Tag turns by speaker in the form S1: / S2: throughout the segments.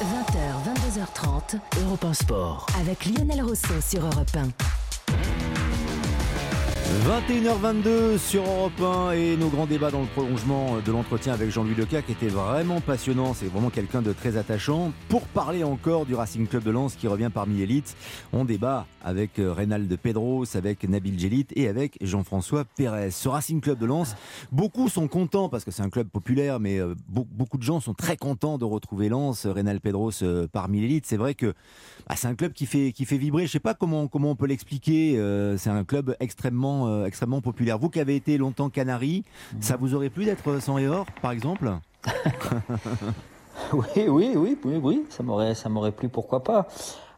S1: 20h, 22h30,
S2: Europe 1 Sport.
S1: avec Lionel Rousseau sur Europe 1.
S3: 21h22 sur Europe 1 et nos grands débats dans le prolongement de l'entretien avec Jean-Louis Leca qui était vraiment passionnant, c'est vraiment quelqu'un de très attachant. Pour parler encore du Racing Club de Lens qui revient parmi l'élite, on débat avec euh, Reynald Pedros, avec Nabil Djelit et avec Jean-François Pérez. Ce Racing Club de Lens, beaucoup sont contents parce que c'est un club populaire, mais euh, be- beaucoup de gens sont très contents de retrouver Lens, Reynald Pedros euh, parmi l'élite. C'est vrai que bah, c'est un club qui fait, qui fait vibrer. Je sais pas comment, comment on peut l'expliquer. euh, c'est un club extrêmement, euh, extrêmement populaire. Vous qui avez été longtemps Canary, ça vous aurait plu d'être sans et or, par exemple?
S4: Oui, oui, oui, oui, oui, ça m'aurait, ça m'aurait plu, pourquoi pas.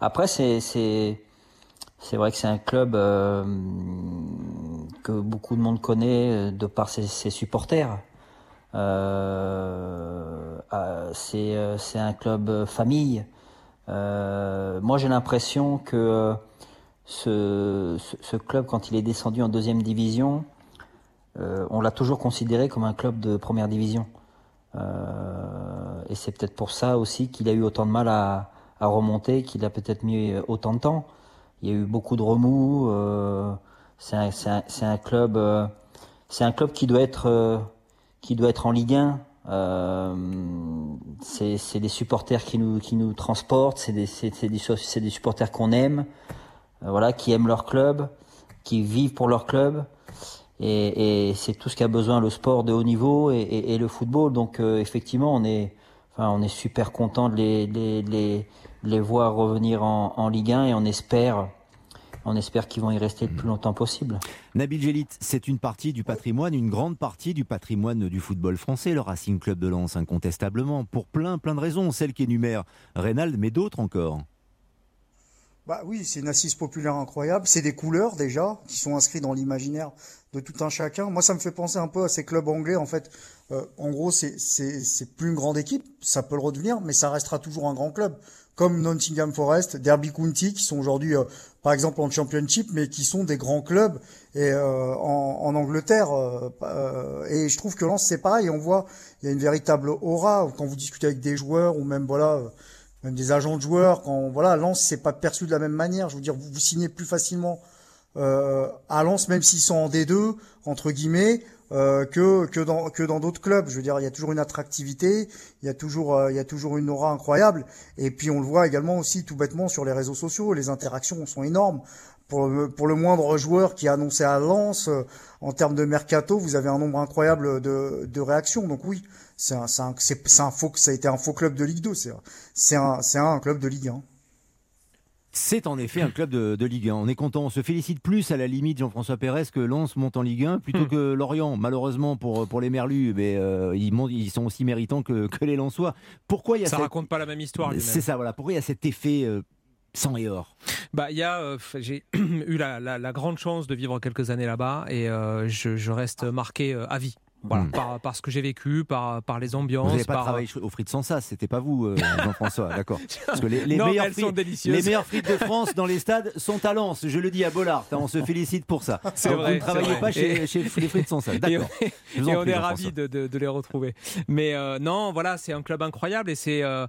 S4: Après, c'est, c'est, c'est vrai que c'est un club euh, que beaucoup de monde connaît euh, de par ses, supporters. Euh, euh, c'est, euh, c'est un club euh, famille. Euh, moi, j'ai l'impression que euh, ce, club, quand il est descendu en deuxième division, euh, on l'a toujours considéré comme un club de première division. Euh, et c'est peut-être pour ça aussi qu'il a eu autant de mal à, remonter, qu'il a peut-être mis autant de temps. Il y a eu beaucoup de remous. euh, c'est un, club, euh, c'est un club qui doit être, euh, qui doit être en Ligue 1. Euh, c'est des supporters qui nous, transportent. C'est des, supporters qu'on aime, euh, voilà, qui aiment leur club, qui vivent pour leur club. Et, et c'est tout ce qu'a besoin le sport de haut niveau et, et- et le football. Donc euh, effectivement, on est, enfin, on est super content de les, les, les, voir revenir en, en Ligue 1 et on espère, on espère qu'ils vont y rester le plus longtemps possible.
S3: Nabil Djelit, c'est une partie du patrimoine, une grande partie du patrimoine du football français, le Racing Club de Lens, incontestablement, pour plein, plein de raisons. Celle qui énumère Reynald, mais d'autres encore.
S5: Bah oui, c'est une assise populaire incroyable. C'est des couleurs déjà qui sont inscrites dans l'imaginaire de tout un chacun. Moi, ça me fait penser un peu à ces clubs anglais. En fait, Euh, en gros, c'est plus une grande équipe. Ça peut le redevenir, mais ça restera toujours un grand club. Comme Nottingham Forest, Derby County, qui sont aujourd'hui, euh, par exemple, en Championship, mais qui sont des grands clubs euh, en, Angleterre. et je trouve que Lens, c'est pareil. On voit, il y a une véritable aura quand vous discutez avec des joueurs ou même voilà. Même des agents de joueurs, quand voilà, Lens c'est pas perçu de la même manière. Je veux dire, vous, vous signez plus facilement euh, à Lens, même s'ils sont en D2 entre guillemets, euh, que que dans que dans d'autres clubs. Je veux dire, il y a toujours une attractivité, il y a toujours euh, il y a toujours une aura incroyable. Et puis on le voit également aussi tout bêtement sur les réseaux sociaux, les interactions sont énormes. Pour le, pour le moindre joueur qui a annoncé à Lens, euh, en termes de mercato, vous avez un nombre incroyable de, de réactions. Donc oui, c'est un, un, un faux, ça a été un faux club de Ligue 2. C'est, un, un club de Ligue 1.
S3: C'est en effet un club de, de Ligue 1. On est content, on se félicite plus à la limite, Jean-François Pérez, que Lens monte en Ligue 1 plutôt
S6: Hmm.
S3: que Lorient. Malheureusement pour, pour les Merlus, mais euh, ils, montent- ils sont aussi méritants que, que les Lensois. Pourquoi il y a
S6: Ça
S3: cette-
S6: raconte pas la même histoire.
S3: C'est ça, voilà. Pourquoi il y a cet effet euh, sang et or?
S6: Bah, il y a, euh, j'ai eu la, la- la grande chance de vivre quelques années là-bas et euh, je, je reste marqué euh, à vie. Voilà,
S3: Mm.
S6: par, par ce que j'ai vécu, par, par les
S3: Vous
S6: ambiances.
S3: n'avez pas
S6: par...
S3: travaillé aux frites sans ça, c'était pas vous, euh, Jean-François, d'accord Parce que les, les
S6: non,
S3: meilleures frites,
S6: délicieuses.
S3: les meilleures frites de France dans les stades sont à Lens. Je le dis à Bollard, hein, on se félicite pour ça. Donc,
S6: vrai,
S3: Vous ne travaillez pas chez,
S6: Et-
S3: chez les frites sans sel, d'accord.
S6: Et,
S3: vous
S6: on est ravis de, de- de les retrouver. Mais euh, non, voilà, c'est un club incroyable et c'est euh,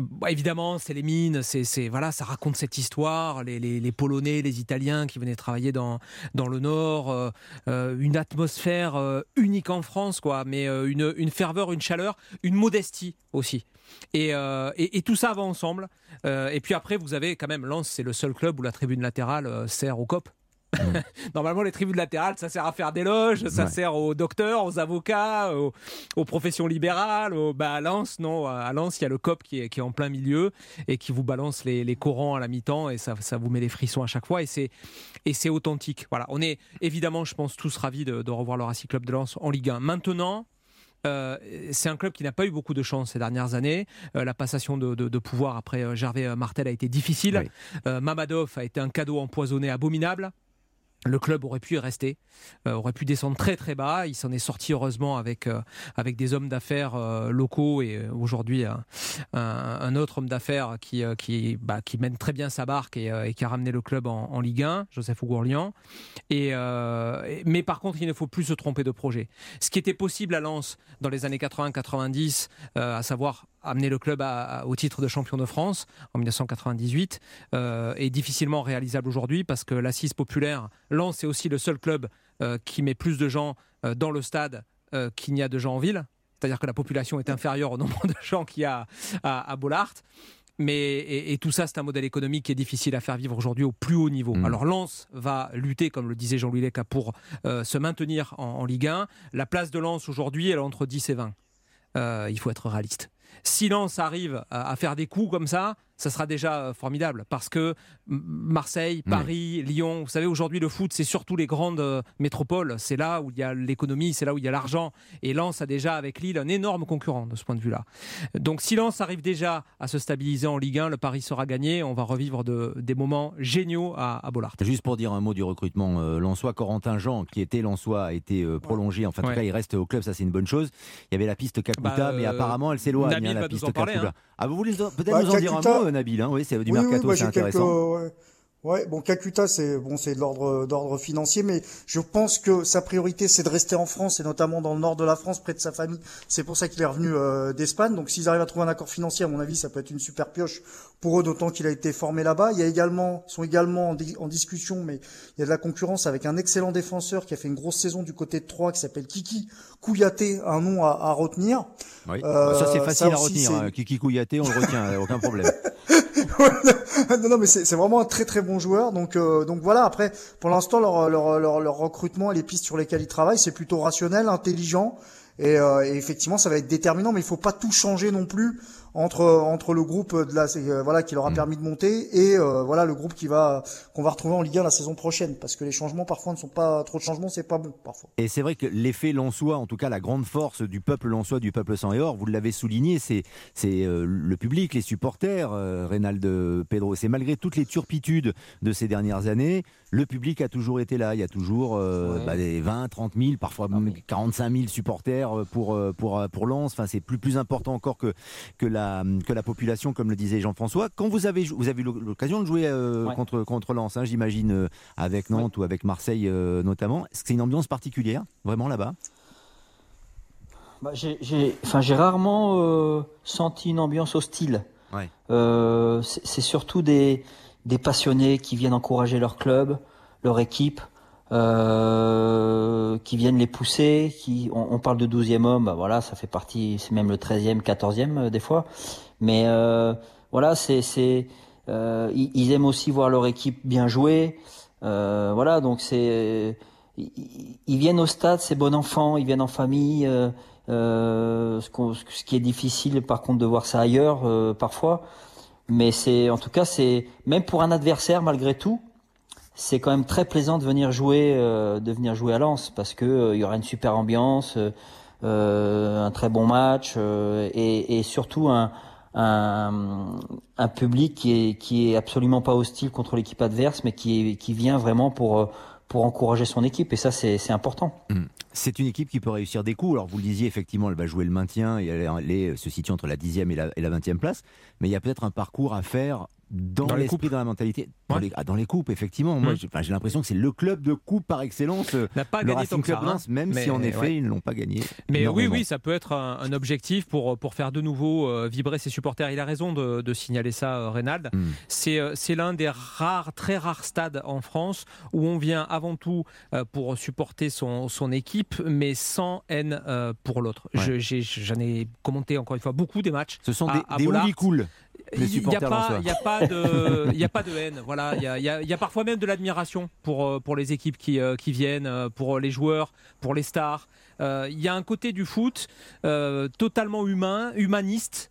S6: bah, évidemment c'est les mines, c'est voilà, ça raconte cette histoire, les, Polonais, les Italiens qui venaient travailler dans dans le Nord, euh, euh, une atmosphère euh, unique en France, quoi, mais une, une ferveur, une chaleur, une modestie aussi. Et, et, tout ça va ensemble. Et puis après, vous avez quand même Lens, c'est le seul club où la tribune latérale sert au COP. Normalement, les tribunes latérales, ça sert à faire des loges, ça
S3: Ouais.
S6: sert aux docteurs, aux avocats, aux, aux professions libérales. Aux, bah, à Lens, non, à Lens, il y a le COP qui est, qui est en plein milieu et qui vous balance les, les Corans à la mi-temps et ça, ça vous met les frissons à chaque fois et c'est, et c'est authentique. Voilà, on est évidemment, je pense, tous ravis de, de revoir le Racing Club de Lens en Ligue 1. Maintenant, euh, c'est un club qui n'a pas eu beaucoup de chance ces dernières années. Euh, la passation de, de- de pouvoir après euh, Gervais Martel a été difficile.
S3: Oui.
S6: Mamadov a été un cadeau empoisonné abominable. Le club aurait pu y rester, euh, aurait pu descendre très très bas. Il s'en est sorti heureusement avec, euh, avec des hommes d'affaires euh, locaux et aujourd'hui un, autre homme d'affaires qui, bah, qui mène très bien sa barque et, qui a ramené le club en, Ligue 1, Joseph Ougourlian. Et, mais par contre, il ne faut plus se tromper de projet. Ce qui était possible à Lens dans les années 80-90, euh, à savoir amené le club au titre de champion de France en 1998 est difficilement réalisable aujourd'hui parce que l'assise populaire, Lens est aussi le seul club qui met plus de gens dans le stade qu'il n'y a de gens en ville. C'est-à-dire que la population est inférieure au nombre de gens qu'il y a à, à Bollard. Mais, et, tout ça, c'est un modèle économique qui est difficile à faire vivre aujourd'hui au plus haut niveau. Mm. Alors Lens va lutter, comme le disait Jean-Louis Leca, pour euh, se maintenir en, Ligue 1. La place de Lens aujourd'hui, elle est entre 10 et 20. Euh, il faut être réaliste. Si Lens arrive à faire des coups comme ça, ça sera déjà euh, formidable parce que Marseille, Paris, Lyon, vous savez, aujourd'hui le foot, c'est surtout les grandes euh, métropoles. C'est là où il y a l'économie, c'est là où il y a l'argent. Et Lens a déjà avec Lille un énorme concurrent de ce point de vue-là. Donc si Lens arrive déjà à se stabiliser en Ligue 1, le Paris sera gagné. On va revivre de, des moments géniaux à, à Bollard.
S3: Juste pour dire un mot du recrutement, euh, Lensois, Corentin Jean, qui était Lensois, a été prolongé. Enfin, en tout cas, il reste au club, ça c'est une bonne chose. Il y avait la piste Kakuta, bah, mais apparemment elle s'éloigne, hein, la piste Kakuta. Hein. Ah, vous voulez peut-être bah, nous en dire un mot Nabil. Hein, oui, c'est du mercato, c'est intéressant.
S5: Ouais, bon, Kakuta, c'est bon, c'est de l'ordre d'ordre financier, mais je pense que sa priorité, c'est de rester en France et notamment dans le nord de la France, près de sa famille. C'est pour ça qu'il est revenu euh, d'Espagne. Donc, s'ils arrivent à trouver un accord financier, à mon avis, ça peut être une super pioche pour eux, d'autant qu'il a été formé là-bas. Il y a également, ils sont également en, discussion, mais il y a de la concurrence avec un excellent défenseur qui a fait une grosse saison du côté de Troyes, qui s'appelle Kiki Kouyaté, un nom à, à retenir.
S3: Oui. Euh, ça c'est facile à retenir. Hein. Kiki Kouyaté, on le retient, aucun problème.
S5: non, mais c'est vraiment un très très bon joueur. Donc, euh, donc voilà. Après, pour l'instant, leur, leur, leur, leur, recrutement et les pistes sur lesquelles ils travaillent, c'est plutôt rationnel, intelligent. Et, euh, et, effectivement, ça va être déterminant, mais il faut pas tout changer non plus entre entre le groupe de la euh, voilà qui leur a mm. permis de monter et euh, voilà le groupe qui va qu'on va retrouver en Ligue 1 la saison prochaine parce que les changements parfois ne sont pas trop de changements c'est pas bon parfois.
S3: Et c'est vrai que l'effet Lensois en tout cas la grande force du peuple Lensois du peuple sans et or vous l'avez souligné c'est c'est euh, le public les supporters Reynald Pedro c'est malgré toutes les turpitudes de ces dernières années le public a toujours été là. Il y a toujours bah, des 20 30 000 parfois même 45 000 supporters pour pour pour Lens. Enfin c'est plus plus important encore que que la que la population, comme le disait Jean-François. Quand vous avez, vous avez eu l'occasion de jouer euh, contre, contre Lens, hein, j'imagine, euh, avec Nantes ou avec Marseille euh, notamment, est-ce que c'est une ambiance particulière, vraiment là-bas?
S4: Bah, J'ai rarement senti une ambiance hostile. c'est surtout des, des passionnés qui viennent encourager leur club, leur équipe. Euh, qui viennent les pousser, qui on, parle de 12e homme, bah voilà, ça fait partie, c'est même le 13e, 14e euh, des fois. Mais euh, voilà, c'est c'est ils, aiment aussi voir leur équipe bien jouer. voilà, donc c'est ils, viennent au stade, c'est bon enfant, ils viennent en famille. ce, qui est difficile, par contre, de voir ça ailleurs parfois. Mais c'est, en tout cas, c'est même pour un adversaire, malgré tout, c'est quand même très plaisant de venir jouer, euh, de venir jouer à Lens parce que euh, il y aura une super ambiance, euh, un très bon match et, et, surtout un, un, un, public qui est qui est absolument pas hostile contre l'équipe adverse, mais qui qui vient vraiment pour pour encourager son équipe et ça c'est important.
S3: Mmh. C'est une équipe qui peut réussir des coups. Alors vous le disiez effectivement, elle va jouer le maintien et elle, elle se situe entre la 10e et la, 20e place, mais il y a peut-être un parcours à faire dans, l'esprit, dans la mentalité, dans, les, ah, dans les coupes, effectivement. Moi, mmh. j'ai l'impression que c'est le club de coupe par excellence. Euh,
S6: N'a pas gagné tant que ça, hein.
S3: même si en effet ils ne l'ont pas gagné.
S6: Mais oui, oui, ça peut être un, objectif pour pour faire de nouveau euh, vibrer ses supporters. Il a raison de, de signaler ça, euh, Reynald. Mmh. C'est c'est l'un des rares, très rares stades en France où on vient avant tout pour supporter son son équipe, mais sans haine pour l'autre. J'en ai, commenté encore une fois beaucoup des matchs.
S3: Ce sont des, des
S6: il n'y a, pas, y a, pas de, y a pas de haine. Voilà, il y a, y a, parfois même de l'admiration pour, euh, pour les équipes qui, euh, qui viennent, euh, pour les joueurs, pour les stars. Il y a un côté du foot totalement humain, humaniste,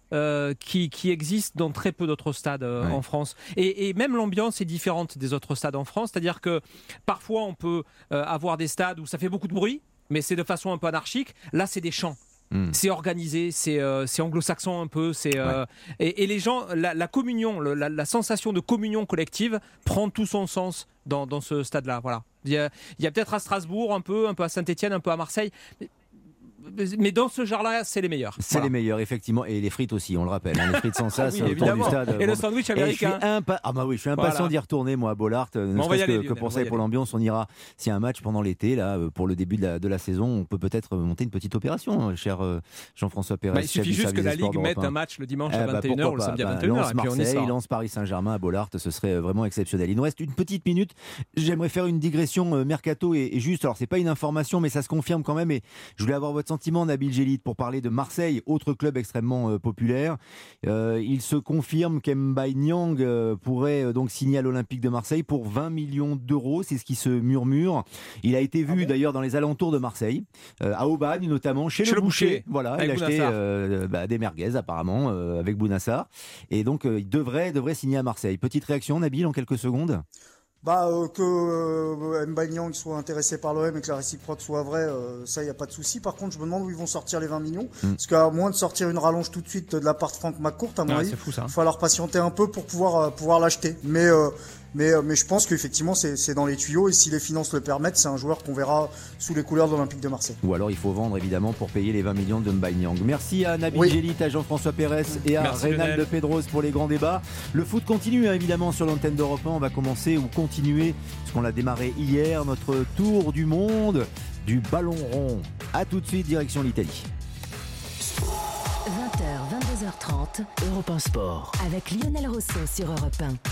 S6: qui, qui, existe dans très peu d'autres stades en France. Et, et même l'ambiance est différente des autres stades en France. C'est-à-dire que parfois on peut avoir des stades où ça fait beaucoup de bruit, mais c'est de façon un peu anarchique. Là, c'est des chants. Hmm. C'est organisé, c'est euh, anglo-saxon un peu. C'est euh, et, les gens, la, communion, la, sensation de communion collective prend tout son sens dans, dans ce stade-là. Voilà. Il y a, a peut-être à Strasbourg un peu, un peu à Saint-Étienne, un peu à Marseille mais dans ce genre-là, c'est les meilleurs.
S3: C'est les meilleurs, effectivement. Et les frites aussi, on le rappelle. Hein, les frites sans ça,
S6: c'est autour
S3: du stade.
S6: Et le sandwich américain.
S3: Ah bah oui, je suis impatient d'y retourner, moi, à Bollard. Ne que, que, pour ça et pour l'ambiance, on ira. S'il y a un match pendant l'été, là, pour le début de la, de la, saison, on peut peut-être monter une petite opération, hein, cher Jean-François Pérez.
S6: Bah, il suffit juste que la Ligue mette un match le dimanche à 21h eh bah, ou le samedi à 21h.
S3: Lance Marseille, lance Paris Saint-Germain à Bollard, ce serait vraiment exceptionnel. Il nous reste une petite minute. J'aimerais faire une digression euh, mercato et, juste. Alors, c'est pas une information, mais ça se confirme quand même. Et je voulais avoir votre sentiment, Nabil Gélit, pour parler de Marseille, autre club extrêmement euh, populaire. Euh, il se confirme qu'Mbaye Nyang pourrait donc signer à l'Olympique de Marseille pour 20 millions d'euros. C'est ce qui se murmure. Il a été vu ah d'ailleurs dans les alentours de Marseille, à Aubagne notamment, chez, le, boucher. Voilà, il a acheté bah, des merguez apparemment avec Bounassar. Et donc, il devrait, devrait signer à Marseille. Petite réaction, Nabil, en quelques secondes?
S5: Bah, euh, que euh, soit intéressé par l'OM et que la réciproque soit vraie, euh, ça, il n'y a pas de souci. Par contre, je me demande où ils vont sortir les 20 millions. Hmm. Parce qu'à moins de sortir une rallonge tout de suite de la part de Franck McCourt, à mon avis, il va falloir patienter un peu pour pouvoir, euh, pouvoir l'acheter. Mais mais, euh, mais je pense qu'effectivement, c'est dans les tuyaux et si les finances le permettent, c'est un joueur qu'on verra sous les couleurs de l'Olympique de Marseille.
S3: Ou alors il faut vendre évidemment pour payer les 20 millions de Nyang. Merci à Nabil oui. à Jean-François Pérez et à Reynald Pedros pour les grands débats. Le foot continue hein, évidemment sur l'antenne d'Europe 1. On va commencer ou continuer, parce qu'on l'a démarré hier, notre tour du monde du ballon rond. A tout de suite, direction l'Italie.
S1: 20h, 22h30, Europe 1 Sport. Avec Lionel Rousseau sur Europe 1.